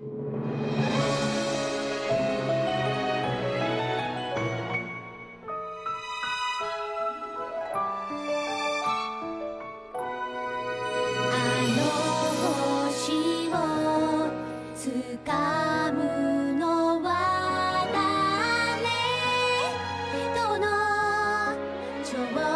your world.